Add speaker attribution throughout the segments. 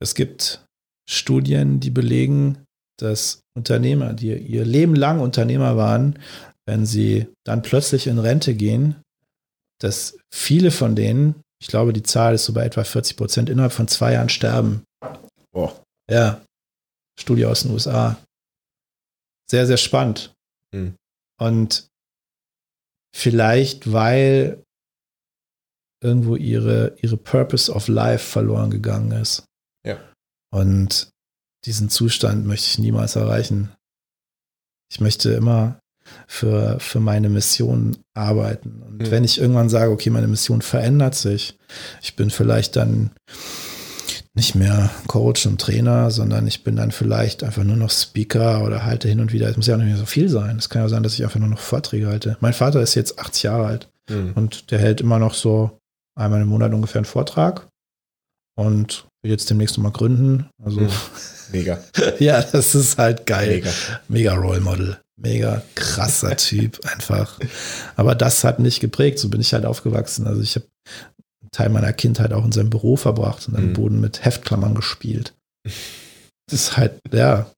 Speaker 1: es gibt Studien, die belegen, dass Unternehmer, die ihr Leben lang Unternehmer waren, wenn sie dann plötzlich in Rente gehen, dass viele von denen, ich glaube, die Zahl ist so bei etwa 40 Prozent, innerhalb von zwei Jahren sterben.
Speaker 2: Boah.
Speaker 1: Ja. Studie aus den USA. Sehr, sehr spannend.
Speaker 2: Hm.
Speaker 1: Und vielleicht, weil irgendwo ihre, ihre Purpose of Life verloren gegangen ist. Und diesen Zustand möchte ich niemals erreichen. Ich möchte immer für, für meine Mission arbeiten. Und
Speaker 2: Mhm.
Speaker 1: wenn ich irgendwann sage, okay, meine Mission verändert sich, ich bin vielleicht dann nicht mehr Coach und Trainer, sondern ich bin dann vielleicht einfach nur noch Speaker oder halte hin und wieder. Es muss ja auch nicht mehr so viel sein. Es kann ja sein, dass ich einfach nur noch Vorträge halte. Mein Vater ist jetzt 80 Jahre alt
Speaker 2: Hm.
Speaker 1: und der hält immer noch so einmal im Monat ungefähr einen Vortrag und will jetzt demnächst nochmal gründen. Also
Speaker 2: Mhm. Mega.
Speaker 1: ja, das ist halt geil.
Speaker 2: Mega.
Speaker 1: Mega Role Model. Mega krasser Typ einfach. Aber das hat mich geprägt. So bin ich halt aufgewachsen. Also ich habe einen Teil meiner Kindheit auch in seinem Büro verbracht und am
Speaker 2: Mhm.
Speaker 1: Boden mit Heftklammern gespielt. Das ist halt, ja,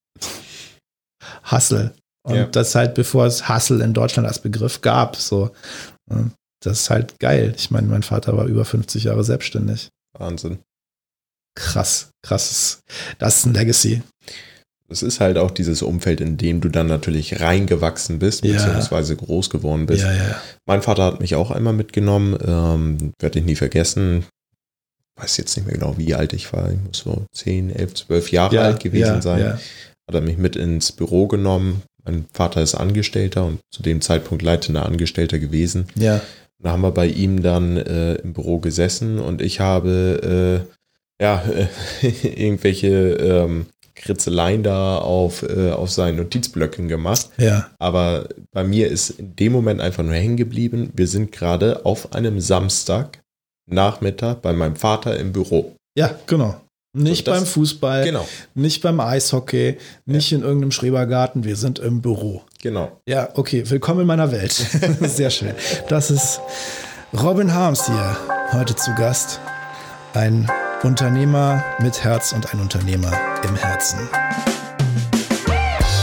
Speaker 1: Hustle. Und
Speaker 2: Ja.
Speaker 1: das halt, bevor es Hustle in Deutschland als Begriff gab. So, Ja, das ist halt geil. Ich meine, mein Vater war über 50 Jahre selbstständig.
Speaker 2: Wahnsinn.
Speaker 1: Krass, krasses. Das ist ein Legacy.
Speaker 2: Es ist halt auch dieses Umfeld, in dem du dann natürlich reingewachsen bist,
Speaker 1: Ja.
Speaker 2: beziehungsweise groß geworden bist.
Speaker 1: Ja, ja.
Speaker 2: Mein Vater hat mich auch einmal mitgenommen, ähm, werde ich nie vergessen. Weiß jetzt nicht mehr genau, wie alt ich war. Ich muss so 10, 11, 12 Jahre
Speaker 1: ja,
Speaker 2: alt gewesen sein. Hat er mich mit ins Büro genommen. Mein Vater ist Angestellter und zu dem Zeitpunkt leitender Angestellter gewesen.
Speaker 1: ja.
Speaker 2: Da haben wir bei ihm dann äh, im Büro gesessen und ich habe äh, ja äh, irgendwelche ähm, Kritzeleien da auf, äh, auf seinen Notizblöcken gemacht.
Speaker 1: ja.
Speaker 2: Aber bei mir ist in dem Moment einfach nur hängen geblieben. Wir sind gerade auf einem Samstag Nachmittag bei meinem Vater im Büro.
Speaker 1: Ja, genau. Nicht
Speaker 2: das-
Speaker 1: beim Fußball,
Speaker 2: Genau,
Speaker 1: nicht beim Eishockey, nicht in irgendeinem Schrebergarten. Wir sind im Büro.
Speaker 2: genau.
Speaker 1: Ja, okay. Willkommen in meiner Welt. Sehr schön. Das ist Robin Harms hier heute zu Gast. Ein Unternehmer mit Herz und ein Unternehmer im Herzen.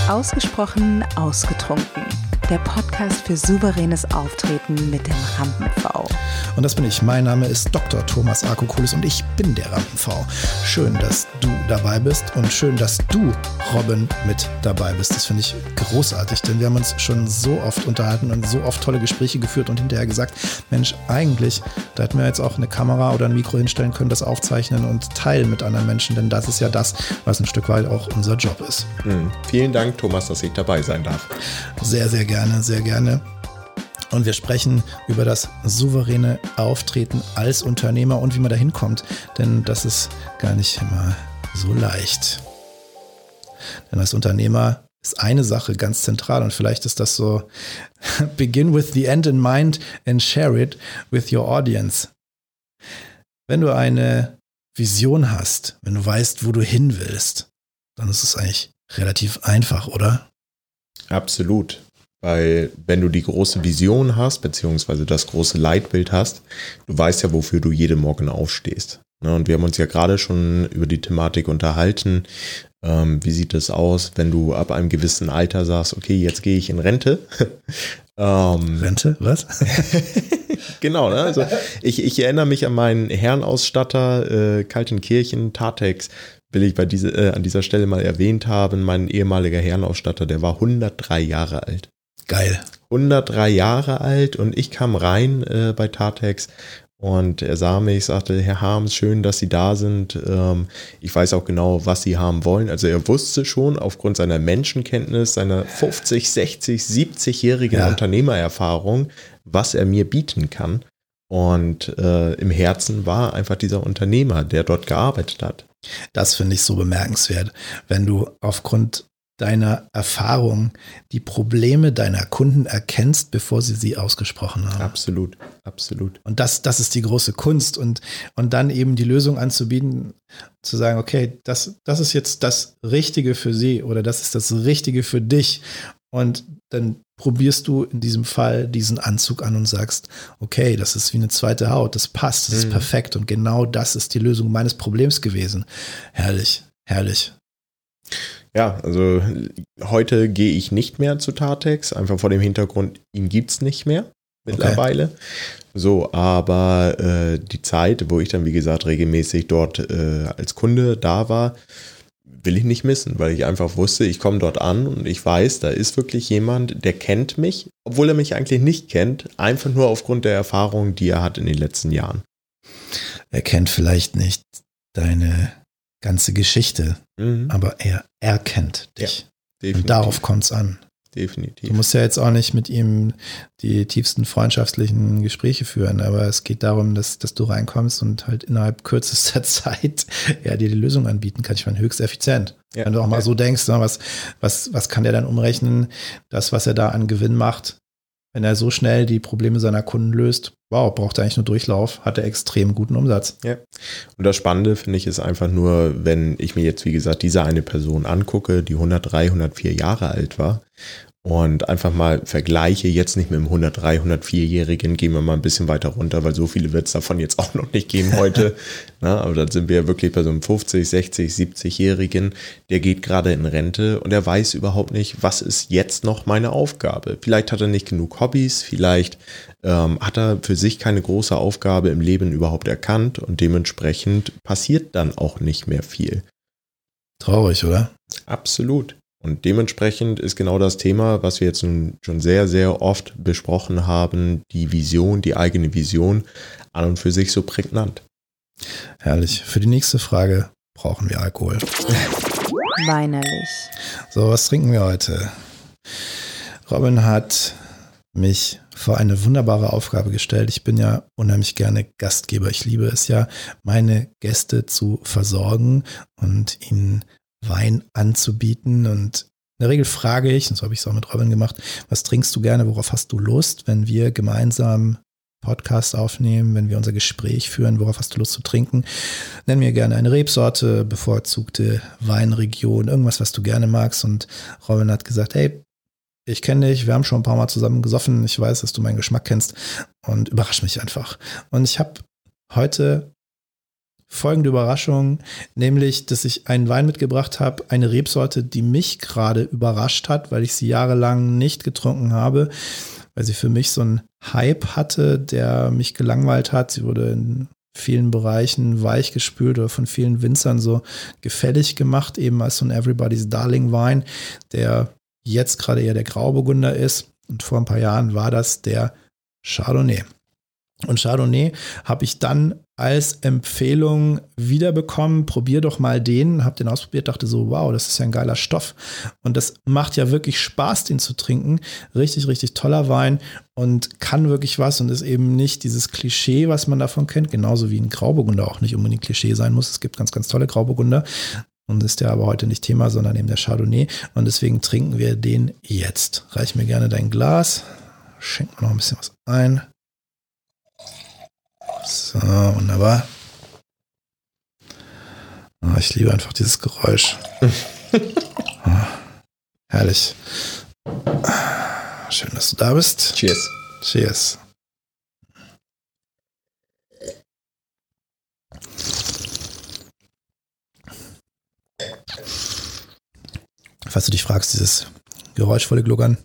Speaker 3: Ausgesprochen ausgetrunken. Der Podcast für souveränes Auftreten mit dem Rampen-V.
Speaker 1: Und das bin ich. Mein Name ist Dr. Thomas Arkokulis und ich bin der Rampen-V. Schön, dass du dabei bist und schön, dass du, Robin, mit dabei bist. Das finde ich großartig, denn wir haben uns schon so oft unterhalten und so oft tolle Gespräche geführt und hinterher gesagt, Mensch, eigentlich, da hätten wir jetzt auch eine Kamera oder ein Mikro hinstellen können, das aufzeichnen und teilen mit anderen Menschen, denn das ist ja das, was ein Stück weit auch unser Job ist.
Speaker 2: Hm. Vielen Dank, Thomas, dass ich dabei sein darf.
Speaker 1: Sehr, sehr gerne, sehr gerne. Und wir sprechen über das souveräne Auftreten als Unternehmer und wie man da hinkommt. Denn das ist gar nicht immer so leicht. Denn als Unternehmer ist eine Sache ganz zentral und vielleicht ist das so, begin with the end in mind and share it with your audience. Wenn du eine Vision hast, wenn du weißt, wo du hin willst, dann ist es eigentlich relativ einfach, oder?
Speaker 2: Absolut. Weil wenn du die große Vision hast, beziehungsweise das große Leitbild hast, du weißt ja, wofür du jeden Morgen aufstehst. Ne, Und wir haben uns ja gerade schon über die Thematik unterhalten. Ähm, wie sieht es aus, wenn du ab einem gewissen Alter sagst, okay, jetzt gehe ich in Rente? ähm,
Speaker 1: Rente? Was?
Speaker 2: genau, ne? also ich, ich erinnere mich an meinen Herrenausstatter, äh, Kaltenkirchen, Tatex, will ich bei diese, äh, an dieser Stelle mal erwähnt haben. Mein ehemaliger Herrenausstatter, der war 103 Jahre alt.
Speaker 1: Geil.
Speaker 2: 103 Jahre alt und ich kam rein äh, bei Tatex und er sah mich, sagte, Herr Harms, schön, dass Sie da sind. Ähm, ich weiß auch genau, was Sie haben wollen. Also er wusste schon aufgrund seiner Menschenkenntnis, seiner 50, 60, 70-jährigen
Speaker 1: Ja.
Speaker 2: Unternehmererfahrung, was er mir bieten kann. Und äh, im Herzen war einfach dieser Unternehmer, der dort gearbeitet hat.
Speaker 1: Das finde ich so bemerkenswert, wenn du aufgrund deiner Erfahrung die Probleme deiner Kunden erkennst, bevor sie sie ausgesprochen haben.
Speaker 2: Absolut, absolut.
Speaker 1: Und das, das ist die große Kunst und, und dann eben die Lösung anzubieten, zu sagen, okay, das, das ist jetzt das Richtige für sie oder das ist das Richtige für dich. Und dann probierst du in diesem Fall diesen Anzug an und sagst, okay, das ist wie eine zweite Haut, das passt, das ist
Speaker 2: Mhm.
Speaker 1: perfekt und genau das ist die Lösung meines Problems gewesen. Herrlich, herrlich.
Speaker 2: Ja, also heute gehe ich nicht mehr zu Tartex, einfach vor dem Hintergrund, ihn gibt's nicht mehr mittlerweile. So, aber äh, die Zeit, wo ich dann, wie gesagt, regelmäßig dort äh, als Kunde da war, will ich nicht missen, weil ich einfach wusste, ich komme dort an und ich weiß, da ist wirklich jemand, der kennt mich, obwohl er mich eigentlich nicht kennt, einfach nur aufgrund der Erfahrung, die er hat in den letzten Jahren.
Speaker 1: Er kennt vielleicht nicht deine ganze Geschichte,
Speaker 2: Mhm,
Speaker 1: aber er erkennt dich.
Speaker 2: definitiv,
Speaker 1: Und darauf kommt es an. Du
Speaker 2: definitiv.
Speaker 1: musst ja jetzt auch nicht mit ihm die tiefsten freundschaftlichen Gespräche führen, aber es geht darum, dass, dass du reinkommst und halt innerhalb kürzester Zeit er dir die Lösung anbieten kann. Ich meine, höchst effizient.
Speaker 2: Ja.
Speaker 1: Wenn du auch mal
Speaker 2: Ja.
Speaker 1: so denkst, na, was, was, was kann der dann umrechnen, das, was er da an Gewinn macht, wenn er so schnell die Probleme seiner Kunden löst, wow, braucht er eigentlich nur Durchlauf, hat er extrem guten Umsatz.
Speaker 2: Und das Spannende finde ich ist einfach nur, wenn ich mir jetzt, wie gesagt, diese eine Person angucke, die 103, 104 Jahre alt war und einfach mal vergleiche, jetzt nicht mit dem 103, 104-Jährigen, gehen wir mal ein bisschen weiter runter, weil so viele wird es davon jetzt auch noch nicht geben heute. Na, aber dann sind wir ja wirklich bei so einem 50, 60, 70-Jährigen, der geht gerade in Rente und er weiß überhaupt nicht, was ist jetzt noch meine Aufgabe. Vielleicht hat er nicht genug Hobbys, vielleicht ähm, hat er für sich keine große Aufgabe im Leben überhaupt erkannt und dementsprechend passiert dann auch nicht mehr viel.
Speaker 1: Traurig, oder?
Speaker 2: Absolut. Und dementsprechend ist genau das Thema, was wir jetzt nun schon sehr, sehr oft besprochen haben, die Vision, die eigene Vision an und für sich so prägnant.
Speaker 1: Herrlich. Für die nächste Frage brauchen wir Alkohol.
Speaker 3: Weinerlich.
Speaker 1: So, was trinken wir heute? Robin hat mich vor eine wunderbare Aufgabe gestellt. Ich bin ja unheimlich gerne Gastgeber. Ich liebe es ja, meine Gäste zu versorgen und ihnen Wein anzubieten. Und in der Regel frage ich, und so habe ich es auch mit Robin gemacht, was trinkst du gerne, worauf hast du Lust, wenn wir gemeinsam Podcast aufnehmen, wenn wir unser Gespräch führen, worauf hast du Lust zu trinken? Nenn mir gerne eine Rebsorte, bevorzugte Weinregion, irgendwas, was du gerne magst. Und Robin hat gesagt, hey, ich kenne dich, wir haben schon ein paar Mal zusammen gesoffen, ich weiß, dass du meinen Geschmack kennst und überrasch mich einfach. Und ich habe heute folgende Überraschung, nämlich, dass ich einen Wein mitgebracht habe, eine Rebsorte, die mich gerade überrascht hat, weil ich sie jahrelang nicht getrunken habe, weil sie für mich so einen Hype hatte, der mich gelangweilt hat. Sie wurde in vielen Bereichen weichgespült oder von vielen Winzern so gefällig gemacht, eben als so ein Everybody's Darling Wein, der jetzt gerade eher der Grauburgunder ist. Und vor ein paar Jahren war das der Chardonnay. Und Chardonnay habe ich dann als Empfehlung wiederbekommen. Probier doch mal den. Habe den ausprobiert, dachte so, wow, das ist ja ein geiler Stoff. Und das macht ja wirklich Spaß, den zu trinken. Richtig, richtig toller Wein und kann wirklich was und ist eben nicht dieses Klischee, was man davon kennt. Genauso wie ein Grauburgunder auch nicht unbedingt Klischee sein muss. Es gibt ganz, ganz tolle Grauburgunder. Und ist der aber heute nicht Thema, sondern eben der Chardonnay. Und deswegen trinken wir den jetzt. Reich mir gerne dein Glas. Schenk mir noch ein bisschen was ein. So, wunderbar. Oh, ich liebe einfach dieses Geräusch. oh, herrlich. Schön, dass du da bist.
Speaker 2: Cheers.
Speaker 1: Cheers. Falls du dich fragst, dieses geräuschvolle Gluckern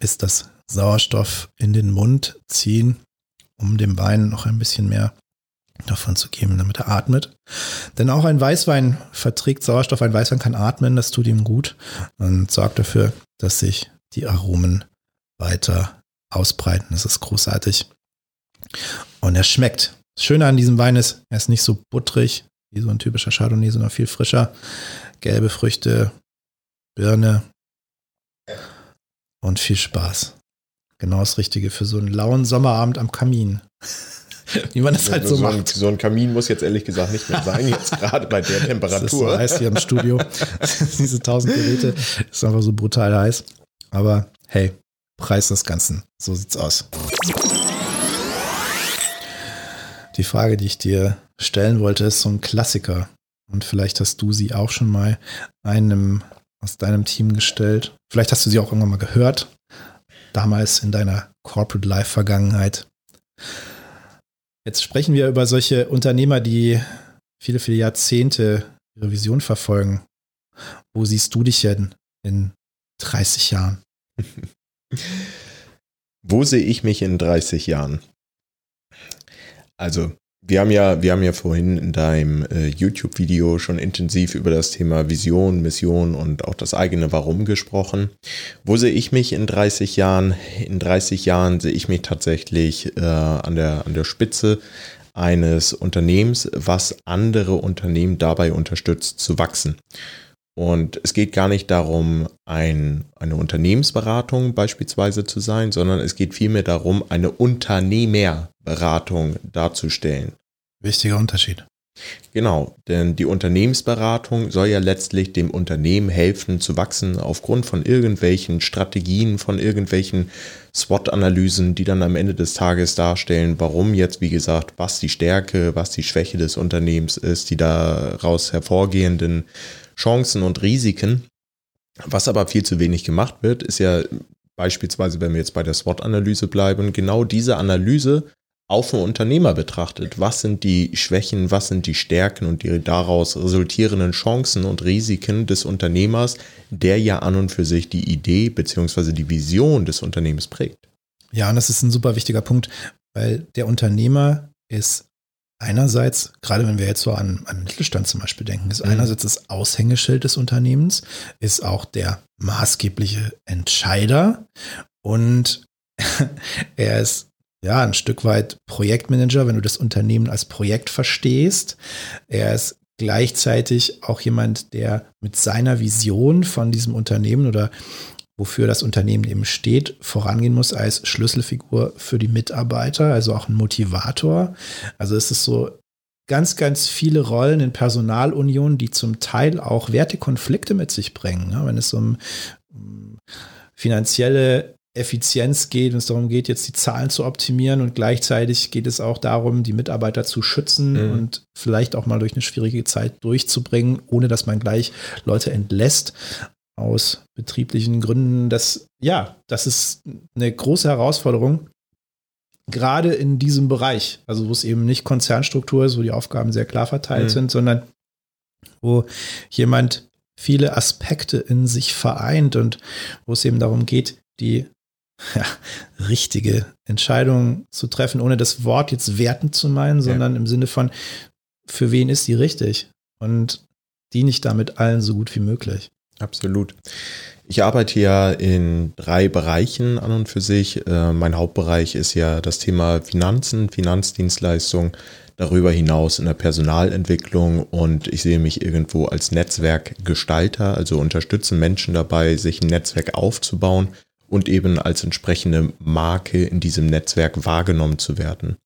Speaker 1: ist das Sauerstoff in den Mund ziehen, um dem Wein noch ein bisschen mehr davon zu geben, damit er atmet. Denn auch ein Weißwein verträgt Sauerstoff. Ein Weißwein kann atmen, das tut ihm gut und sorgt dafür, dass sich die Aromen weiter ausbreiten. Das ist großartig. Und er schmeckt. Das Schöne an diesem Wein ist, er ist nicht so butterig wie so ein typischer Chardonnay, sondern viel frischer. Gelbe Früchte, Birne und viel Spaß. Genau das Richtige für so einen lauen Sommerabend am Kamin. Wie man das halt so,
Speaker 2: so, ein,
Speaker 1: macht.
Speaker 2: so ein Kamin muss jetzt ehrlich gesagt nicht mehr sein, jetzt gerade bei der
Speaker 1: Das ist so
Speaker 2: Temperatur.
Speaker 1: heiß hier im Studio. Diese tausend Geräte ist einfach so brutal heiß. Aber hey, Preis des Ganzen. So sieht's aus. Die Frage, die ich dir stellen wollte, ist so ein Klassiker. Und vielleicht hast du sie auch schon mal einem aus deinem Team gestellt. Vielleicht hast du sie auch irgendwann mal gehört, damals in deiner Corporate Life Vergangenheit. Jetzt sprechen wir über solche Unternehmer, die viele, viele Jahrzehnte ihre Vision verfolgen. Wo siehst du dich denn in 30 Jahren?
Speaker 2: Wo sehe ich mich in 30 Jahren? Also, wir haben ja, wir haben ja vorhin in deinem äh, YouTube-Video schon intensiv über das Thema Vision, Mission und auch das eigene Warum gesprochen. Wo sehe ich mich in 30 Jahren? In 30 Jahren sehe ich mich tatsächlich äh, an, der, an der Spitze eines Unternehmens, was andere Unternehmen dabei unterstützt zu wachsen. Und es geht gar nicht darum, ein, eine Unternehmensberatung beispielsweise zu sein, sondern es geht vielmehr darum, eine Unternehmerberatung darzustellen.
Speaker 1: Wichtiger Unterschied.
Speaker 2: Genau, denn die Unternehmensberatung soll ja letztlich dem Unternehmen helfen zu wachsen aufgrund von irgendwelchen Strategien, von irgendwelchen SWOT-Analysen, die dann am Ende des Tages darstellen, warum jetzt, wie gesagt, was die Stärke, was die Schwäche des Unternehmens ist, die daraus hervorgehenden Chancen und Risiken. Was aber viel zu wenig gemacht wird, ist ja beispielsweise, wenn wir jetzt bei der SWOT-Analyse bleiben, genau diese Analyse auf den Unternehmer betrachtet. Was sind die Schwächen, was sind die Stärken und die daraus resultierenden Chancen und Risiken des Unternehmers, der ja an und für sich die Idee bzw. die Vision des Unternehmens prägt.
Speaker 1: Ja, und das ist ein super wichtiger Punkt, weil der Unternehmer ist einerseits, gerade wenn wir jetzt so an, an Mittelstand zum Beispiel denken, ist mhm. einerseits das Aushängeschild des Unternehmens, ist auch der maßgebliche Entscheider und er ist ja ein Stück weit Projektmanager, wenn du das Unternehmen als Projekt verstehst. Er ist gleichzeitig auch jemand, der mit seiner Vision von diesem Unternehmen oder wofür das Unternehmen eben steht, vorangehen muss als Schlüsselfigur für die Mitarbeiter, also auch ein Motivator. Also es ist so ganz, ganz viele Rollen in Personalunion, die zum Teil auch Wertekonflikte mit sich bringen. Ne? Wenn es um finanzielle Effizienz geht und es darum geht, jetzt die Zahlen zu optimieren und gleichzeitig geht es auch darum, die Mitarbeiter zu schützen mhm. und vielleicht auch mal durch eine schwierige Zeit durchzubringen, ohne dass man gleich Leute entlässt aus betrieblichen Gründen. Das, ja, das ist eine große Herausforderung, gerade in diesem Bereich, also wo es eben nicht Konzernstruktur ist, wo die Aufgaben sehr klar verteilt mhm. sind, sondern wo jemand viele Aspekte in sich vereint und wo es eben darum geht, die ja, richtige Entscheidung zu treffen, ohne das Wort jetzt wertend zu meinen, sondern ja. im Sinne von, für wen ist die richtig? Und diene ich damit allen so gut wie möglich.
Speaker 2: Absolut. Ich arbeite ja in drei Bereichen an und für sich. Äh, mein Hauptbereich ist ja das Thema Finanzen, Finanzdienstleistung, darüber hinaus in der Personalentwicklung und ich sehe mich irgendwo als Netzwerkgestalter, also unterstütze Menschen dabei, sich ein Netzwerk aufzubauen und eben als entsprechende Marke in diesem Netzwerk wahrgenommen zu werden.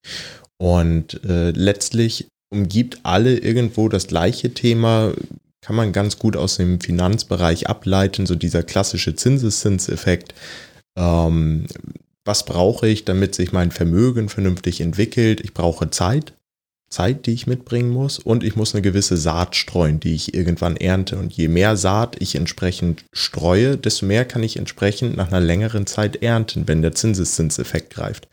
Speaker 2: Und äh, letztlich umgibt alle irgendwo das gleiche Thema, kann man ganz gut aus dem Finanzbereich ableiten, so dieser klassische Zinseszinseffekt. Ähm, was brauche ich, damit sich mein Vermögen vernünftig entwickelt? Ich brauche Zeit, Zeit, die ich mitbringen muss und ich muss eine gewisse Saat streuen, die ich irgendwann ernte. Und je mehr Saat ich entsprechend streue, desto mehr kann ich entsprechend nach einer längeren Zeit ernten, wenn der Zinseszinseffekt greift.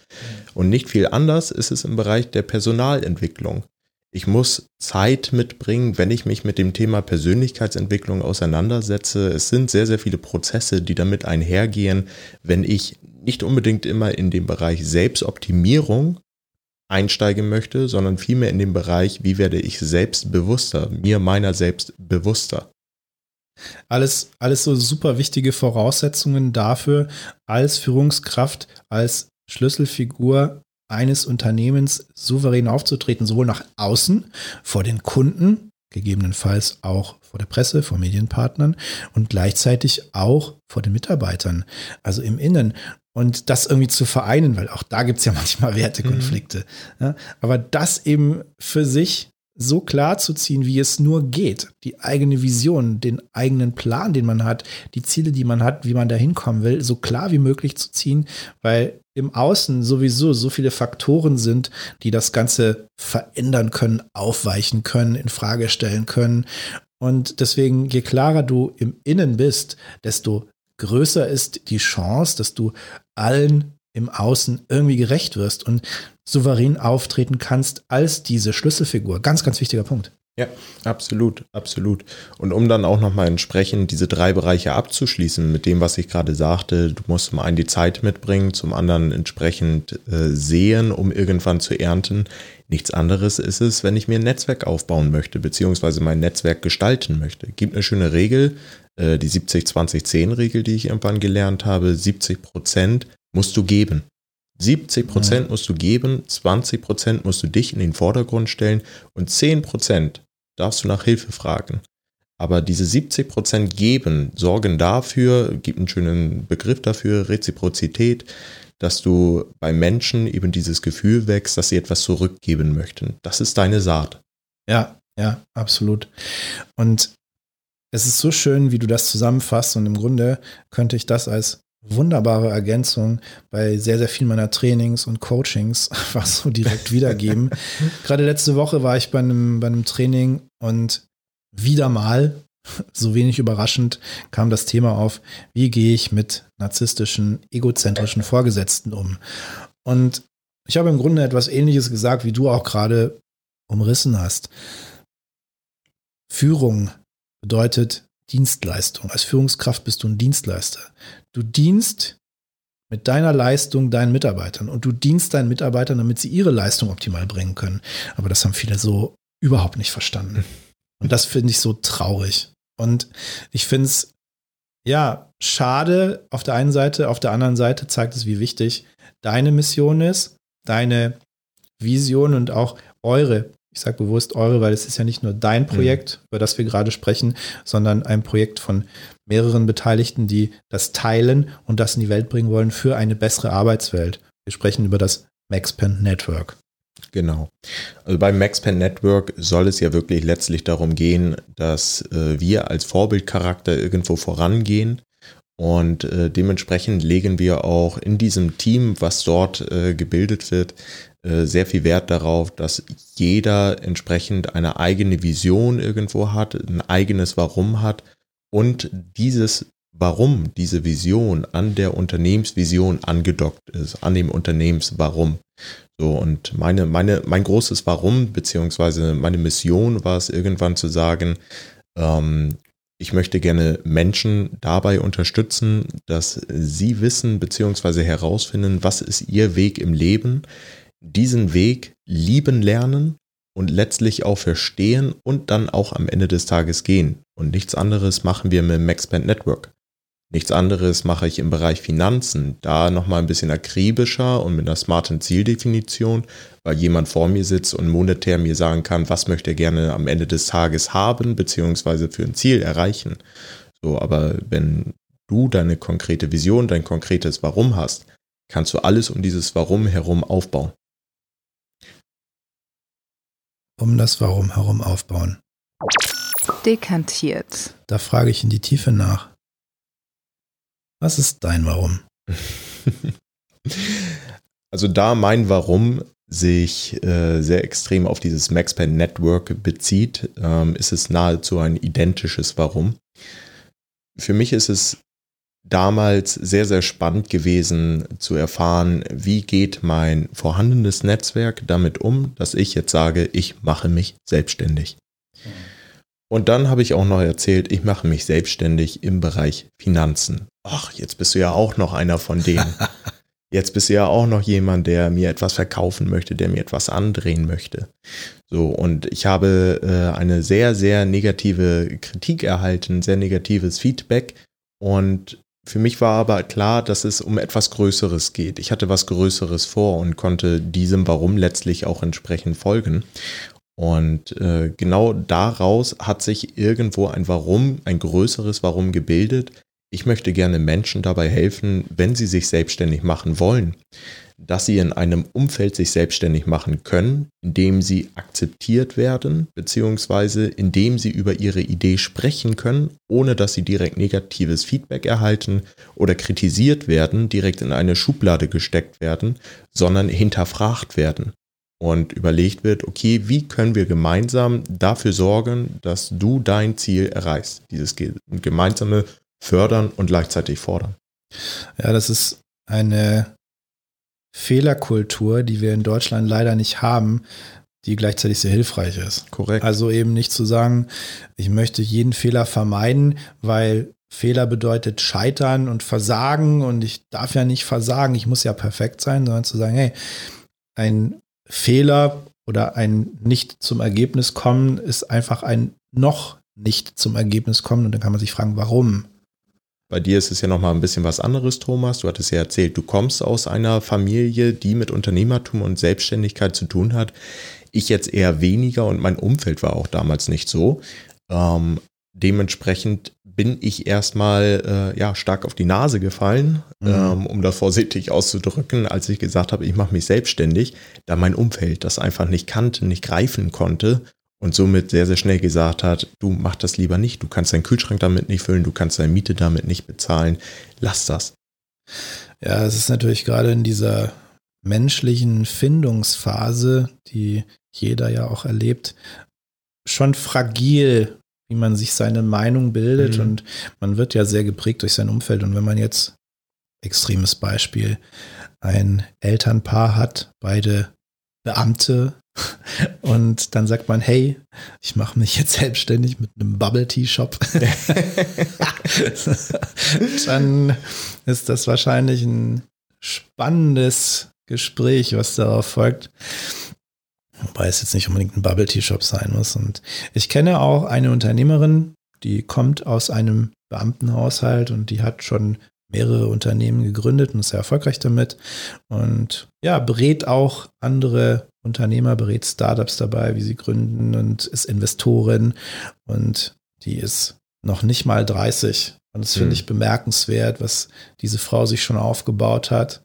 Speaker 2: Und nicht viel anders ist es im Bereich der Personalentwicklung. Ich muss Zeit mitbringen, wenn ich mich mit dem Thema Persönlichkeitsentwicklung auseinandersetze. Es sind sehr, sehr viele Prozesse, die damit einhergehen, wenn ich nicht unbedingt immer in dem Bereich Selbstoptimierung einsteigen möchte, sondern vielmehr in dem Bereich, wie werde ich selbstbewusster, mir meiner selbst bewusster.
Speaker 1: Alles, alles so super wichtige Voraussetzungen dafür, als Führungskraft, als Schlüsselfigur eines Unternehmens souverän aufzutreten, sowohl nach außen, vor den Kunden, gegebenenfalls auch vor der Presse, vor Medienpartnern und gleichzeitig auch vor den Mitarbeitern, also im Innen. Und das irgendwie zu vereinen, weil auch da gibt es ja manchmal Wertekonflikte. Mhm. Ja, aber das eben für sich so klar zu ziehen, wie es nur geht. Die eigene Vision, den eigenen Plan, den man hat, die Ziele, die man hat, wie man da hinkommen will, so klar wie möglich zu ziehen, weil im Außen sowieso so viele Faktoren sind, die das Ganze verändern können, aufweichen können, in Frage stellen können. Und deswegen, je klarer du im Innen bist, desto größer ist die Chance, dass du allen im Außen irgendwie gerecht wirst und souverän auftreten kannst als diese Schlüsselfigur. Ganz, ganz wichtiger Punkt.
Speaker 2: Ja, absolut, absolut. Und um dann auch nochmal entsprechend diese drei Bereiche abzuschließen mit dem, was ich gerade sagte, du musst zum einen die Zeit mitbringen, zum anderen entsprechend äh, sehen, um irgendwann zu ernten. Nichts anderes ist es, wenn ich mir ein Netzwerk aufbauen möchte, beziehungsweise mein Netzwerk gestalten möchte. Gibt eine schöne Regel, äh, die 70-20-10-Regel, die ich irgendwann gelernt habe. 70 Prozent musst du geben. 70 Prozent musst du geben, 20 Prozent musst du dich in den Vordergrund stellen und 10 Prozent darfst du nach Hilfe fragen. Aber diese 70 Prozent geben, sorgen dafür, gibt einen schönen Begriff dafür, Reziprozität, dass du bei Menschen eben dieses Gefühl wächst, dass sie etwas zurückgeben möchten. Das ist deine Saat.
Speaker 1: Ja, ja, absolut. Und es ist so schön, wie du das zusammenfasst und im Grunde könnte ich das als wunderbare Ergänzung bei sehr, sehr vielen meiner Trainings und Coachings einfach so direkt wiedergeben. Gerade letzte Woche war ich bei einem, bei einem Training und wieder mal, so wenig überraschend, kam das Thema auf, wie gehe ich mit narzisstischen, egozentrischen Vorgesetzten um. Und ich habe im Grunde etwas Ähnliches gesagt, wie du auch gerade umrissen hast. Führung bedeutet Dienstleistung. Als Führungskraft bist du ein Dienstleister. Du dienst mit deiner Leistung deinen Mitarbeitern und du dienst deinen Mitarbeitern, damit sie ihre Leistung optimal bringen können. Aber das haben viele so überhaupt nicht verstanden. Und das finde ich so traurig. Und ich finde es, ja, schade auf der einen Seite, auf der anderen Seite zeigt es, wie wichtig deine Mission ist, deine Vision und auch eure ich sage bewusst eure, weil es ist ja nicht nur dein mhm. Projekt, mhm. über das wir gerade sprechen, sondern ein Projekt von mehreren Beteiligten, die das teilen und das in die Welt bringen wollen für eine bessere Arbeitswelt. Wir sprechen über das MaxPen Network.
Speaker 2: Genau. Also beim MaxPen Network soll es ja wirklich letztlich darum gehen, dass äh, wir als Vorbildcharakter irgendwo vorangehen. Und äh, dementsprechend legen wir auch in diesem Team, was dort äh, gebildet wird, sehr viel Wert darauf, dass jeder entsprechend eine eigene Vision irgendwo hat, ein eigenes Warum hat und dieses Warum, diese Vision an der Unternehmensvision angedockt ist, an dem Unternehmenswarum. So, und meine, meine, mein großes Warum, beziehungsweise meine Mission war es irgendwann zu sagen, ähm, ich möchte gerne Menschen dabei unterstützen, dass sie wissen, beziehungsweise herausfinden, was ist ihr Weg im Leben, diesen Weg lieben lernen und letztlich auch verstehen und dann auch am Ende des Tages gehen. Und nichts anderes machen wir mit dem Maxband Network. Nichts anderes mache ich im Bereich Finanzen, da nochmal ein bisschen akribischer und mit einer smarten Zieldefinition, weil jemand vor mir sitzt und monetär mir sagen kann, was möchte er gerne am Ende des Tages haben, beziehungsweise für ein Ziel erreichen. So, aber wenn du deine konkrete Vision, dein konkretes Warum hast, kannst du alles um dieses Warum herum aufbauen
Speaker 1: um das Warum herum aufbauen.
Speaker 3: Dekantiert.
Speaker 1: Da frage ich in die Tiefe nach. Was ist dein Warum?
Speaker 2: also da mein Warum sich äh, sehr extrem auf dieses Maxpan Network bezieht, ähm, ist es nahezu ein identisches Warum. Für mich ist es damals sehr, sehr spannend gewesen zu erfahren, wie geht mein vorhandenes Netzwerk damit um, dass ich jetzt sage, ich mache mich selbstständig. Und dann habe ich auch noch erzählt, ich mache mich selbstständig im Bereich Finanzen. Ach, jetzt bist du ja auch noch einer von denen. Jetzt bist du ja auch noch jemand, der mir etwas verkaufen möchte, der mir etwas andrehen möchte. So, und ich habe äh, eine sehr, sehr negative Kritik erhalten, sehr negatives Feedback. Und für mich war aber klar, dass es um etwas Größeres geht. Ich hatte was Größeres vor und konnte diesem Warum letztlich auch entsprechend folgen. Und äh, genau daraus hat sich irgendwo ein Warum, ein größeres Warum gebildet. Ich möchte gerne Menschen dabei helfen, wenn sie sich selbstständig machen wollen, dass sie in einem Umfeld sich selbstständig machen können, in dem sie akzeptiert werden, beziehungsweise in dem sie über ihre Idee sprechen können, ohne dass sie direkt negatives Feedback erhalten oder kritisiert werden, direkt in eine Schublade gesteckt werden, sondern hinterfragt werden. und überlegt wird, okay, wie können wir gemeinsam dafür sorgen, dass du dein Ziel erreichst. Dieses gemeinsame Fördern und gleichzeitig fordern.
Speaker 1: Ja, das ist eine Fehlerkultur, die wir in Deutschland leider nicht haben, die gleichzeitig sehr hilfreich ist.
Speaker 2: Korrekt.
Speaker 1: Also eben nicht zu sagen, ich möchte jeden Fehler vermeiden, weil Fehler bedeutet Scheitern und Versagen und ich darf ja nicht versagen, ich muss ja perfekt sein, sondern zu sagen, hey, ein Fehler oder ein nicht zum Ergebnis kommen ist einfach ein noch nicht zum Ergebnis kommen und dann kann man sich fragen, warum?
Speaker 2: Bei dir ist es ja nochmal ein bisschen was anderes, Thomas. Du hattest ja erzählt, du kommst aus einer Familie, die mit Unternehmertum und Selbstständigkeit zu tun hat. Ich jetzt eher weniger und mein Umfeld war auch damals nicht so. Ähm, dementsprechend bin ich erstmal äh, ja, stark auf die Nase gefallen, mhm. ähm, um das vorsichtig auszudrücken, als ich gesagt habe, ich mache mich selbstständig, da mein Umfeld das einfach nicht kannte, nicht greifen konnte und somit sehr, sehr schnell gesagt hat, du mach das lieber nicht, du kannst deinen Kühlschrank damit nicht füllen, du kannst deine Miete damit nicht bezahlen, lass das.
Speaker 1: Ja, es ist natürlich gerade in dieser menschlichen Findungsphase, die jeder ja auch erlebt, schon fragil, wie man sich seine Meinung bildet. Mhm. Und man wird ja sehr geprägt durch sein Umfeld. Und wenn man jetzt, extremes Beispiel, ein Elternpaar hat, beide Beamte, und dann sagt man, hey, ich mache mich jetzt selbstständig mit einem Bubble Tea Shop. dann ist das wahrscheinlich ein spannendes Gespräch, was darauf folgt. Wobei es jetzt nicht unbedingt ein Bubble Tea Shop sein muss. Und ich kenne auch eine Unternehmerin, die kommt aus einem Beamtenhaushalt und die hat schon mehrere Unternehmen gegründet und ist sehr erfolgreich damit. Und ja, berät auch andere Unternehmer, berät Startups dabei, wie sie gründen und ist Investorin. Und die ist noch nicht mal 30. Und das finde mhm. ich bemerkenswert, was diese Frau sich schon aufgebaut hat.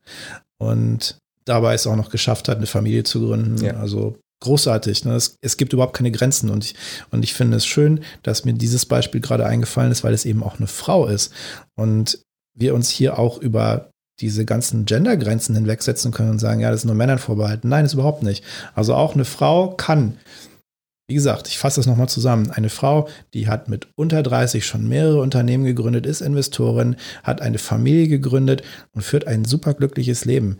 Speaker 1: Und dabei es auch noch geschafft hat, eine Familie zu gründen. Ja. Also großartig. Ne? Es, es, gibt überhaupt keine Grenzen und ich, und ich finde es schön, dass mir dieses Beispiel gerade eingefallen ist, weil es eben auch eine Frau ist und wir uns hier auch über diese ganzen Gendergrenzen hinwegsetzen können und sagen, ja, das ist nur Männern vorbehalten. Nein, ist überhaupt nicht. Also auch eine Frau kann, wie gesagt, ich fasse das nochmal zusammen. Eine Frau, die hat mit unter 30 schon mehrere Unternehmen gegründet, ist Investorin, hat eine Familie gegründet und führt ein superglückliches Leben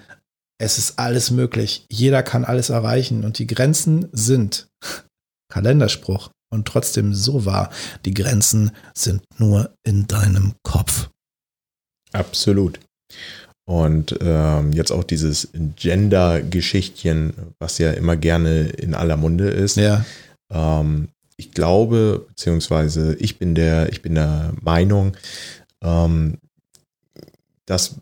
Speaker 1: es ist alles möglich. Jeder kann alles erreichen und die Grenzen sind Kalenderspruch und trotzdem so wahr. Die Grenzen sind nur in deinem Kopf.
Speaker 2: Absolut. Und ähm, jetzt auch dieses Gender-Geschichtchen, was ja immer gerne in aller Munde ist.
Speaker 1: Ja.
Speaker 2: Ähm, ich glaube, beziehungsweise ich bin der, ich bin der Meinung, ähm, dass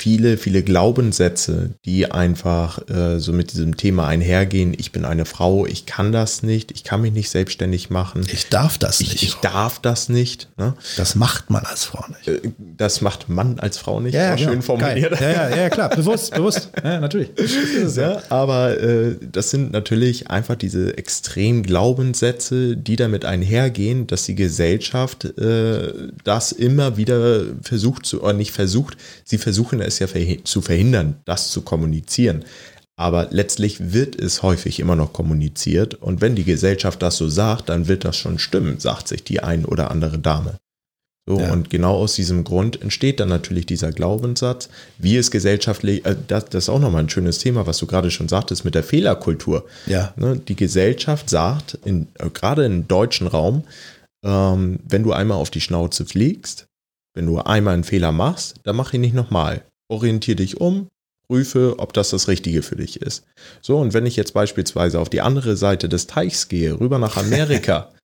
Speaker 2: viele, viele Glaubenssätze, die einfach äh, so mit diesem Thema einhergehen. Ich bin eine Frau, ich kann das nicht, ich kann mich nicht selbstständig machen.
Speaker 1: Ich darf das
Speaker 2: ich,
Speaker 1: nicht.
Speaker 2: Ich darf das nicht. Ne?
Speaker 1: Das macht man als Frau nicht. Äh,
Speaker 2: das macht man als Frau nicht.
Speaker 1: Ja, ja schön formuliert. Ja, ja, ja, klar, bewusst, bewusst. Ja, natürlich.
Speaker 2: Ja, aber äh, das sind natürlich einfach diese extremen Glaubenssätze, die damit einhergehen, dass die Gesellschaft äh, das immer wieder versucht zu, oder nicht versucht, sie versuchen es es ja zu verhindern, das zu kommunizieren. Aber letztlich wird es häufig immer noch kommuniziert und wenn die Gesellschaft das so sagt, dann wird das schon stimmen, sagt sich die ein oder andere Dame. So, ja. und genau aus diesem Grund entsteht dann natürlich dieser Glaubenssatz, wie es gesellschaftlich, äh, das, das, ist auch nochmal ein schönes Thema, was du gerade schon sagtest mit der Fehlerkultur.
Speaker 1: Ja.
Speaker 2: Ne, die Gesellschaft sagt, in, äh, gerade im deutschen Raum, ähm, wenn du einmal auf die Schnauze fliegst, wenn du einmal einen Fehler machst, dann mach ihn nicht nochmal orientiere dich um, prüfe, ob das das Richtige für dich ist. So, und wenn ich jetzt beispielsweise auf die andere Seite des Teichs gehe, rüber nach Amerika,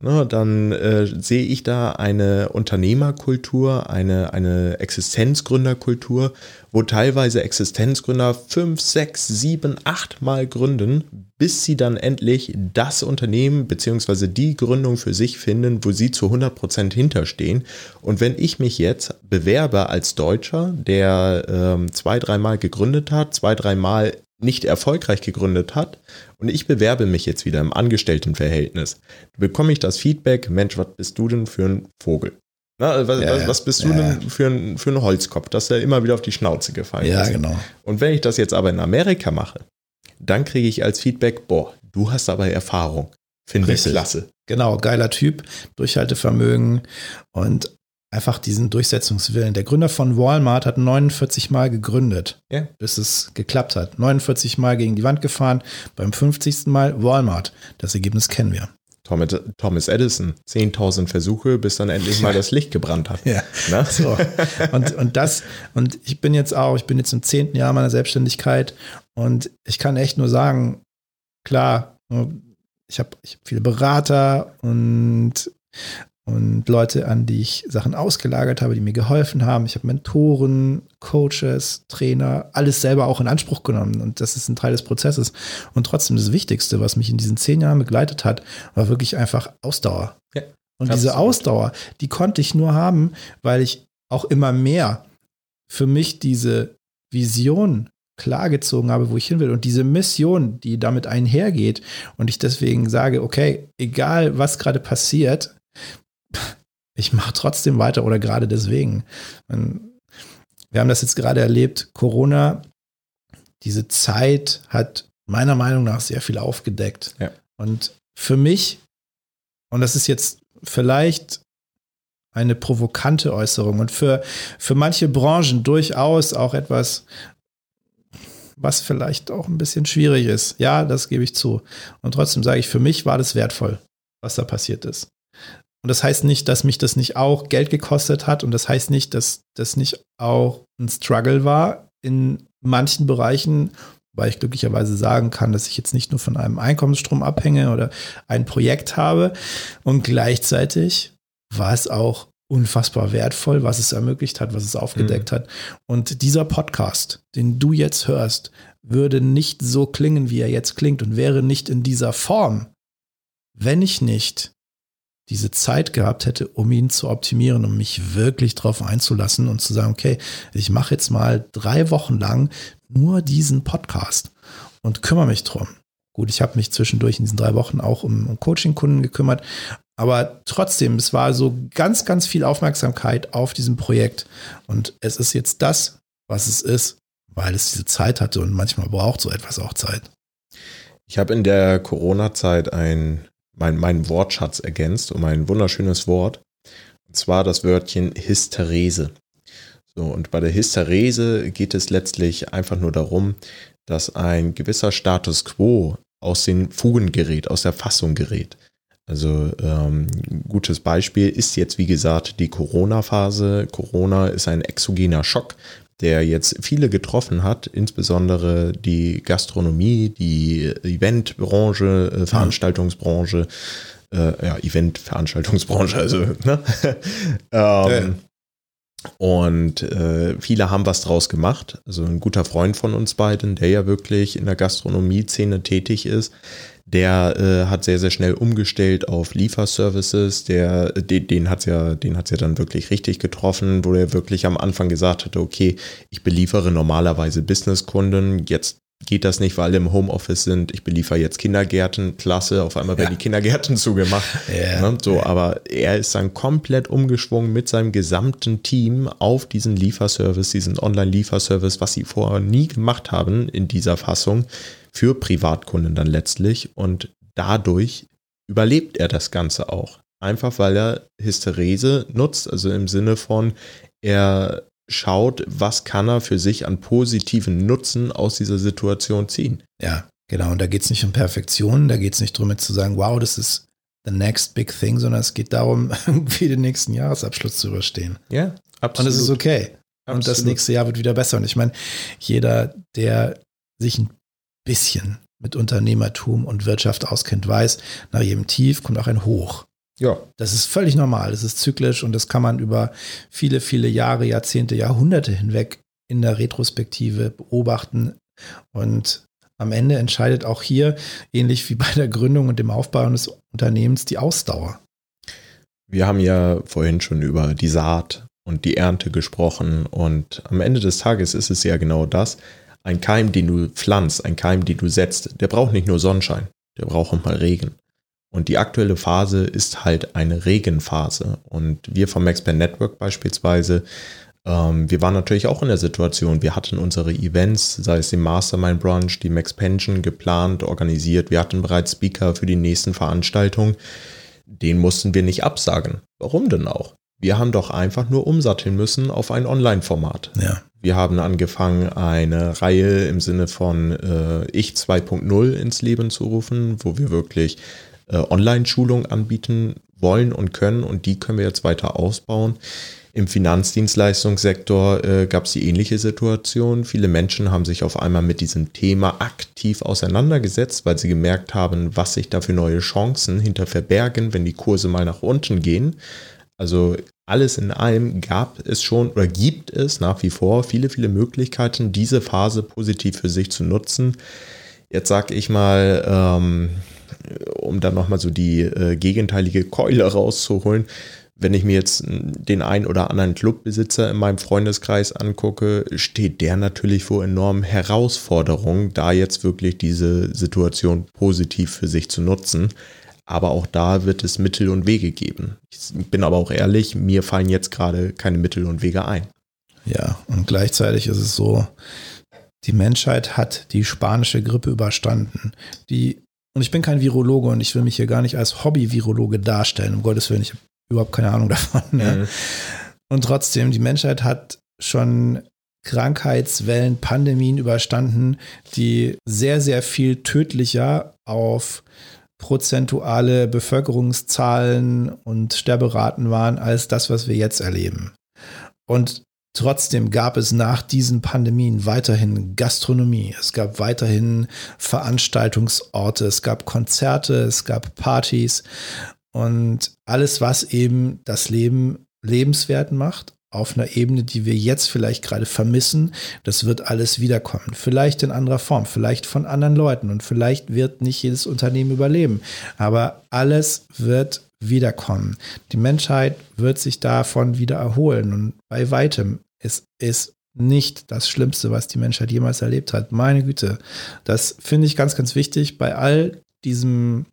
Speaker 2: Ne, dann äh, sehe ich da eine Unternehmerkultur, eine, eine Existenzgründerkultur, wo teilweise Existenzgründer fünf, sechs, sieben, acht Mal gründen, bis sie dann endlich das Unternehmen bzw. die Gründung für sich finden, wo sie zu 100 Prozent hinterstehen. Und wenn ich mich jetzt bewerbe als Deutscher, der ähm, zwei, dreimal gegründet hat, zwei, dreimal nicht erfolgreich gegründet hat und ich bewerbe mich jetzt wieder im Angestelltenverhältnis, bekomme ich das Feedback, Mensch, was bist du denn für ein Vogel? Na, was, ja, was, bist du ja, denn für ein, für ein Holzkopf, dass er immer wieder auf die Schnauze gefallen
Speaker 1: ja, ist? Ja, genau.
Speaker 2: Und wenn ich das jetzt aber in Amerika mache, dann kriege ich als Feedback, boah, du hast aber Erfahrung. Finde ich klasse.
Speaker 1: Genau, geiler Typ, Durchhaltevermögen und einfach diesen Durchsetzungswillen. Der Gründer von Walmart hat 49 Mal gegründet,
Speaker 2: ja.
Speaker 1: bis es geklappt hat. 49 Mal gegen die Wand gefahren, beim 50. Mal Walmart. Das Ergebnis kennen wir.
Speaker 2: Thomas Edison, 10.000 Versuche, bis dann endlich mal das Licht gebrannt hat.
Speaker 1: Ja. So. Und, und das, und ich bin jetzt auch, ich bin jetzt im zehnten Jahr meiner Selbstständigkeit und ich kann echt nur sagen, klar, ich habe ich hab viele Berater und und Leute, an die ich Sachen ausgelagert habe, die mir geholfen haben. Ich habe Mentoren, Coaches, Trainer, alles selber auch in Anspruch genommen. Und das ist ein Teil des Prozesses. Und trotzdem das Wichtigste, was mich in diesen zehn Jahren begleitet hat, war wirklich einfach Ausdauer. Ja, und diese Ausdauer, die konnte ich nur haben, weil ich auch immer mehr für mich diese Vision klargezogen habe, wo ich hin will und diese Mission, die damit einhergeht und ich deswegen sage, okay, egal was gerade passiert, ich mache trotzdem weiter oder gerade deswegen. Wir haben das jetzt gerade erlebt, Corona, diese Zeit hat meiner Meinung nach sehr viel aufgedeckt.
Speaker 2: Ja.
Speaker 1: Und für mich, und das ist jetzt vielleicht eine provokante Äußerung und für, für manche Branchen durchaus auch etwas, was vielleicht auch ein bisschen schwierig ist. Ja, das gebe ich zu. Und trotzdem sage ich, für mich war das wertvoll, was da passiert ist. Und das heißt nicht, dass mich das nicht auch Geld gekostet hat und das heißt nicht, dass das nicht auch ein Struggle war in manchen Bereichen, weil ich glücklicherweise sagen kann, dass ich jetzt nicht nur von einem Einkommensstrom abhänge oder ein Projekt habe. Und gleichzeitig war es auch unfassbar wertvoll, was es ermöglicht hat, was es aufgedeckt mhm. hat. Und dieser Podcast, den du jetzt hörst, würde nicht so klingen, wie er jetzt klingt und wäre nicht in dieser Form, wenn ich nicht diese Zeit gehabt hätte, um ihn zu optimieren, um mich wirklich darauf einzulassen und zu sagen, okay, ich mache jetzt mal drei Wochen lang nur diesen Podcast und kümmere mich drum. Gut, ich habe mich zwischendurch in diesen drei Wochen auch um, um Coaching-Kunden gekümmert, aber trotzdem, es war so ganz, ganz viel Aufmerksamkeit auf diesem Projekt und es ist jetzt das, was es ist, weil es diese Zeit hatte und manchmal braucht so etwas auch Zeit.
Speaker 2: Ich habe in der Corona-Zeit ein mein, meinen Wortschatz ergänzt um ein wunderschönes Wort. Und zwar das Wörtchen Hysterese. So, und bei der Hysterese geht es letztlich einfach nur darum, dass ein gewisser Status quo aus den Fugen gerät, aus der Fassung gerät. Also ähm, gutes Beispiel ist jetzt, wie gesagt, die Corona-Phase. Corona ist ein exogener Schock, der jetzt viele getroffen hat, insbesondere die Gastronomie, die Eventbranche, äh, Veranstaltungsbranche, äh, ja, Event-Veranstaltungsbranche, also, ne? ähm, ja. Und äh, viele haben was draus gemacht. Also ein guter Freund von uns beiden, der ja wirklich in der Gastronomie-Szene tätig ist, der äh, hat sehr, sehr schnell umgestellt auf Lieferservices. Der, den, den hat es ja, den hat's ja dann wirklich richtig getroffen, wo er wirklich am Anfang gesagt hatte, okay, ich beliefere normalerweise Businesskunden, jetzt geht das nicht, weil alle im Homeoffice sind. Ich beliefere jetzt Kindergärten, klasse, auf einmal werden ja. die Kindergärten zugemacht. Ja. Ne, so, aber er ist dann komplett umgeschwungen mit seinem gesamten Team auf diesen Lieferservice, diesen Online-Lieferservice, was sie vorher nie gemacht haben in dieser Fassung für Privatkunden dann letztlich und dadurch überlebt er das Ganze auch. Einfach weil er Hysterese nutzt, also im Sinne von, er schaut, was kann er für sich an positiven Nutzen aus dieser Situation ziehen.
Speaker 1: Ja, genau. Und da geht es nicht um Perfektion, da geht es nicht darum, jetzt zu sagen, wow, das ist the next big thing, sondern es geht darum, irgendwie den nächsten Jahresabschluss zu überstehen.
Speaker 2: Ja,
Speaker 1: absolut. Und es ist okay. Absolut. Und das nächste Jahr wird wieder besser. Und ich meine, jeder, der sich ein bisschen mit Unternehmertum und Wirtschaft auskennt, weiß, nach jedem Tief kommt auch ein Hoch.
Speaker 2: Ja.
Speaker 1: Das ist völlig normal. Das ist zyklisch und das kann man über viele, viele Jahre, Jahrzehnte, Jahrhunderte hinweg in der Retrospektive beobachten. Und am Ende entscheidet auch hier, ähnlich wie bei der Gründung und dem Aufbau eines Unternehmens, die Ausdauer.
Speaker 2: Wir haben ja vorhin schon über die Saat und die Ernte gesprochen und am Ende des Tages ist es ja genau das. Ein Keim, den du pflanzt, ein Keim, den du setzt, der braucht nicht nur Sonnenschein, der braucht auch mal Regen. Und die aktuelle Phase ist halt eine Regenphase. Und wir vom Expert Network beispielsweise Ähm, wir waren natürlich auch in der Situation, wir hatten unsere Events, sei es den Mastermind Brunch, die Max Pension geplant, organisiert. Wir hatten bereits Speaker für die nächsten Veranstaltungen. Den mussten wir nicht absagen. Warum denn auch? Wir haben doch einfach nur umsatteln müssen auf ein Online-Format.
Speaker 1: Ja.
Speaker 2: Wir haben angefangen, eine Reihe im Sinne von äh, Ich 2.0 ins Leben zu rufen, wo wir wirklich äh, Online-Schulung anbieten wollen und können und die können wir jetzt weiter ausbauen. Im Finanzdienstleistungssektor äh, gab es die ähnliche Situation. Viele Menschen haben sich auf einmal mit diesem Thema aktiv auseinandergesetzt, weil sie gemerkt haben, was sich da für neue Chancen hinter verbergen, wenn die Kurse mal nach unten gehen. Also alles in allem gab es schon oder gibt es nach wie vor viele, viele Möglichkeiten, diese Phase positiv für sich zu nutzen. Jetzt sage ich mal, ähm, um dann nochmal so die äh, gegenteilige Keule rauszuholen, wenn ich mir jetzt den einen oder anderen Clubbesitzer in meinem Freundeskreis angucke, steht der natürlich vor enormen Herausforderungen, da jetzt wirklich diese Situation positiv für sich zu nutzen. Aber auch da wird es Mittel und Wege geben. Ich bin aber auch ehrlich, mir fallen jetzt gerade keine Mittel und Wege ein.
Speaker 1: Ja, und gleichzeitig ist es so, die Menschheit hat die spanische Grippe überstanden. Die, und ich bin kein Virologe und ich will mich hier gar nicht als Hobby-Virologe darstellen, um Gottes Willen, ich habe überhaupt keine Ahnung davon. Mhm. Ja. Und trotzdem, die Menschheit hat schon Krankheitswellen, Pandemien überstanden, die sehr, sehr viel tödlicher auf prozentuale Bevölkerungszahlen und Sterberaten waren als das, was wir jetzt erleben. Und trotzdem gab es nach diesen Pandemien weiterhin Gastronomie, es gab weiterhin Veranstaltungsorte, es gab Konzerte, es gab Partys und alles, was eben das Leben lebenswert macht auf einer Ebene, die wir jetzt vielleicht gerade vermissen, das wird alles wiederkommen. Vielleicht in anderer Form, vielleicht von anderen Leuten und vielleicht wird nicht jedes Unternehmen überleben. Aber alles wird wiederkommen. Die Menschheit wird sich davon wieder erholen und bei weitem ist es nicht das Schlimmste, was die Menschheit jemals erlebt hat. Meine Güte, das finde ich ganz, ganz wichtig bei all diesem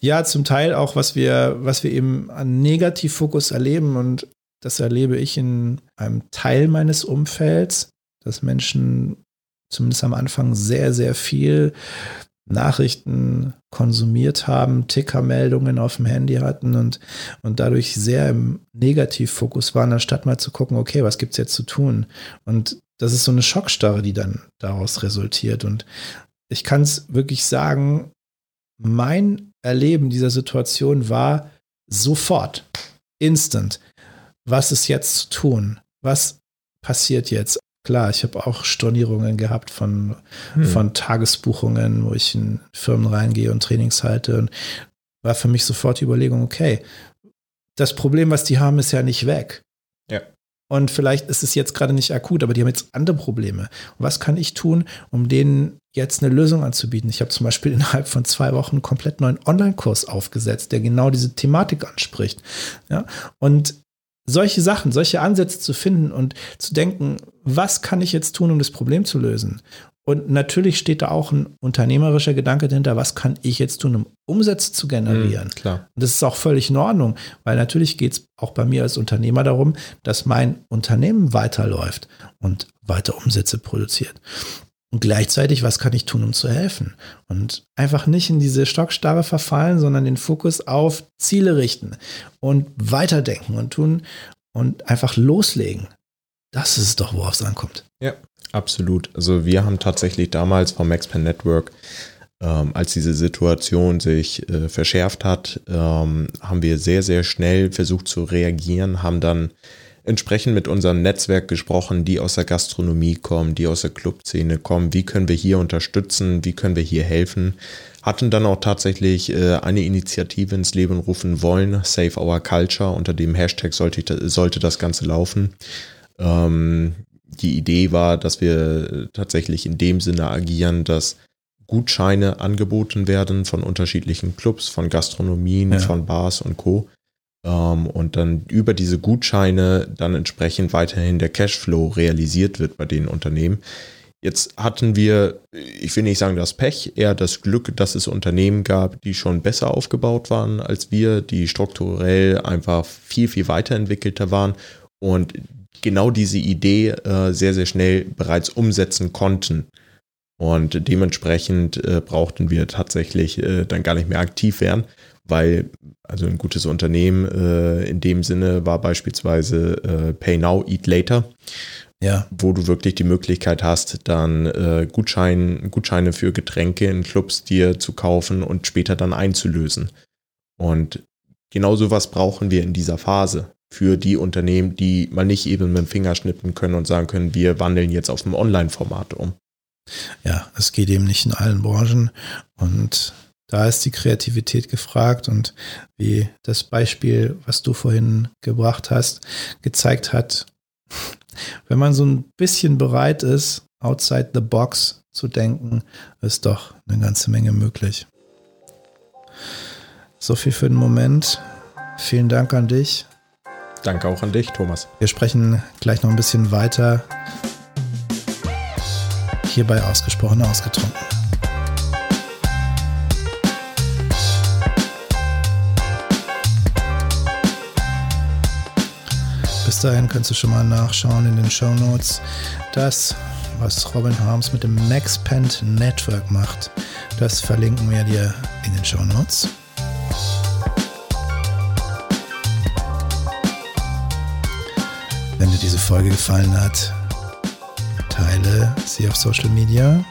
Speaker 1: ja, zum Teil auch, was wir, was wir eben an Negativfokus erleben und das erlebe ich in einem Teil meines Umfelds, dass Menschen zumindest am Anfang sehr, sehr viel Nachrichten konsumiert haben, Tickermeldungen auf dem Handy hatten und, und dadurch sehr im Negativfokus waren, anstatt mal zu gucken, okay, was gibt es jetzt zu tun? Und das ist so eine Schockstarre, die dann daraus resultiert. Und ich kann es wirklich sagen, mein Erleben dieser Situation war sofort, instant was ist jetzt zu tun? Was passiert jetzt? Klar, ich habe auch Stornierungen gehabt von, hm. von Tagesbuchungen, wo ich in Firmen reingehe und Trainings halte. Und war für mich sofort die Überlegung, okay, das Problem, was die haben, ist ja nicht weg.
Speaker 2: Ja.
Speaker 1: Und vielleicht ist es jetzt gerade nicht akut, aber die haben jetzt andere Probleme. Und was kann ich tun, um denen jetzt eine Lösung anzubieten? Ich habe zum Beispiel innerhalb von zwei Wochen einen komplett neuen Online-Kurs aufgesetzt, der genau diese Thematik anspricht. Ja? Und solche Sachen, solche Ansätze zu finden und zu denken, was kann ich jetzt tun, um das Problem zu lösen? Und natürlich steht da auch ein unternehmerischer Gedanke dahinter, was kann ich jetzt tun, um Umsätze zu generieren?
Speaker 2: Mhm, klar.
Speaker 1: Und das ist auch völlig in Ordnung, weil natürlich geht es auch bei mir als Unternehmer darum, dass mein Unternehmen weiterläuft und weiter Umsätze produziert. Und gleichzeitig, was kann ich tun, um zu helfen? Und einfach nicht in diese Stockstarre verfallen, sondern den Fokus auf Ziele richten und weiterdenken und tun und einfach loslegen. Das ist doch, worauf es ankommt.
Speaker 2: Ja, absolut. Also wir haben tatsächlich damals vom Maxpan Network, ähm, als diese Situation sich äh, verschärft hat, ähm, haben wir sehr, sehr schnell versucht zu reagieren, haben dann entsprechend mit unserem Netzwerk gesprochen, die aus der Gastronomie kommen, die aus der Clubszene kommen. Wie können wir hier unterstützen? Wie können wir hier helfen? Hatten dann auch tatsächlich äh, eine Initiative ins Leben rufen wollen, Save Our Culture. Unter dem Hashtag sollte, sollte das Ganze laufen. Ähm, die Idee war, dass wir tatsächlich in dem Sinne agieren, dass Gutscheine angeboten werden von unterschiedlichen Clubs, von Gastronomien, ja. von Bars und Co und dann über diese Gutscheine dann entsprechend weiterhin der Cashflow realisiert wird bei den Unternehmen. Jetzt hatten wir, ich will nicht sagen das Pech, eher das Glück, dass es Unternehmen gab, die schon besser aufgebaut waren als wir, die strukturell einfach viel, viel weiterentwickelter waren und genau diese Idee äh, sehr, sehr schnell bereits umsetzen konnten. Und dementsprechend äh, brauchten wir tatsächlich äh, dann gar nicht mehr aktiv werden, weil also ein gutes Unternehmen äh, in dem Sinne war beispielsweise äh, Pay Now, Eat Later. Ja. Wo du wirklich die Möglichkeit hast, dann äh, Gutschein, Gutscheine für Getränke in Clubs dir zu kaufen und später dann einzulösen. Und genau sowas brauchen wir in dieser Phase für die Unternehmen, die mal nicht eben mit dem Finger schnippen können und sagen können, wir wandeln jetzt auf ein Online-Format um.
Speaker 1: Ja, es geht eben nicht in allen Branchen und da ist die Kreativität gefragt und wie das Beispiel, was du vorhin gebracht hast, gezeigt hat, wenn man so ein bisschen bereit ist, outside the box zu denken, ist doch eine ganze Menge möglich. So viel für den Moment. Vielen Dank an dich.
Speaker 2: Danke auch an dich, Thomas.
Speaker 1: Wir sprechen gleich noch ein bisschen weiter. Hierbei ausgesprochen ausgetrunken. Bis dahin kannst du schon mal nachschauen in den Show Notes. Das, was Robin Harms mit dem MaxPent Network macht, das verlinken wir dir in den Show Notes. Wenn dir diese Folge gefallen hat, teile sie auf Social Media,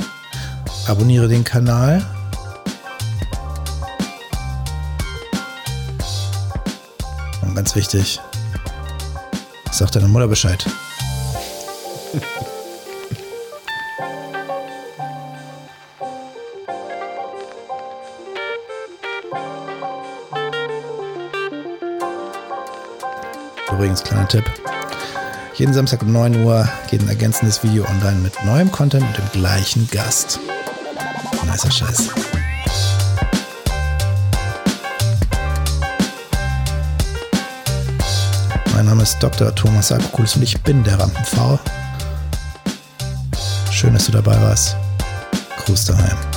Speaker 1: abonniere den Kanal. Und ganz wichtig, sag deiner Mutter Bescheid. Übrigens, kleiner Tipp. Jeden Samstag um 9 Uhr geht ein ergänzendes Video online mit neuem Content und dem gleichen Gast. Nicer Scheiß. Mein Name ist Dr. Thomas Apokulis und ich bin der Rampenv. Schön, dass du dabei warst. Gruß daheim.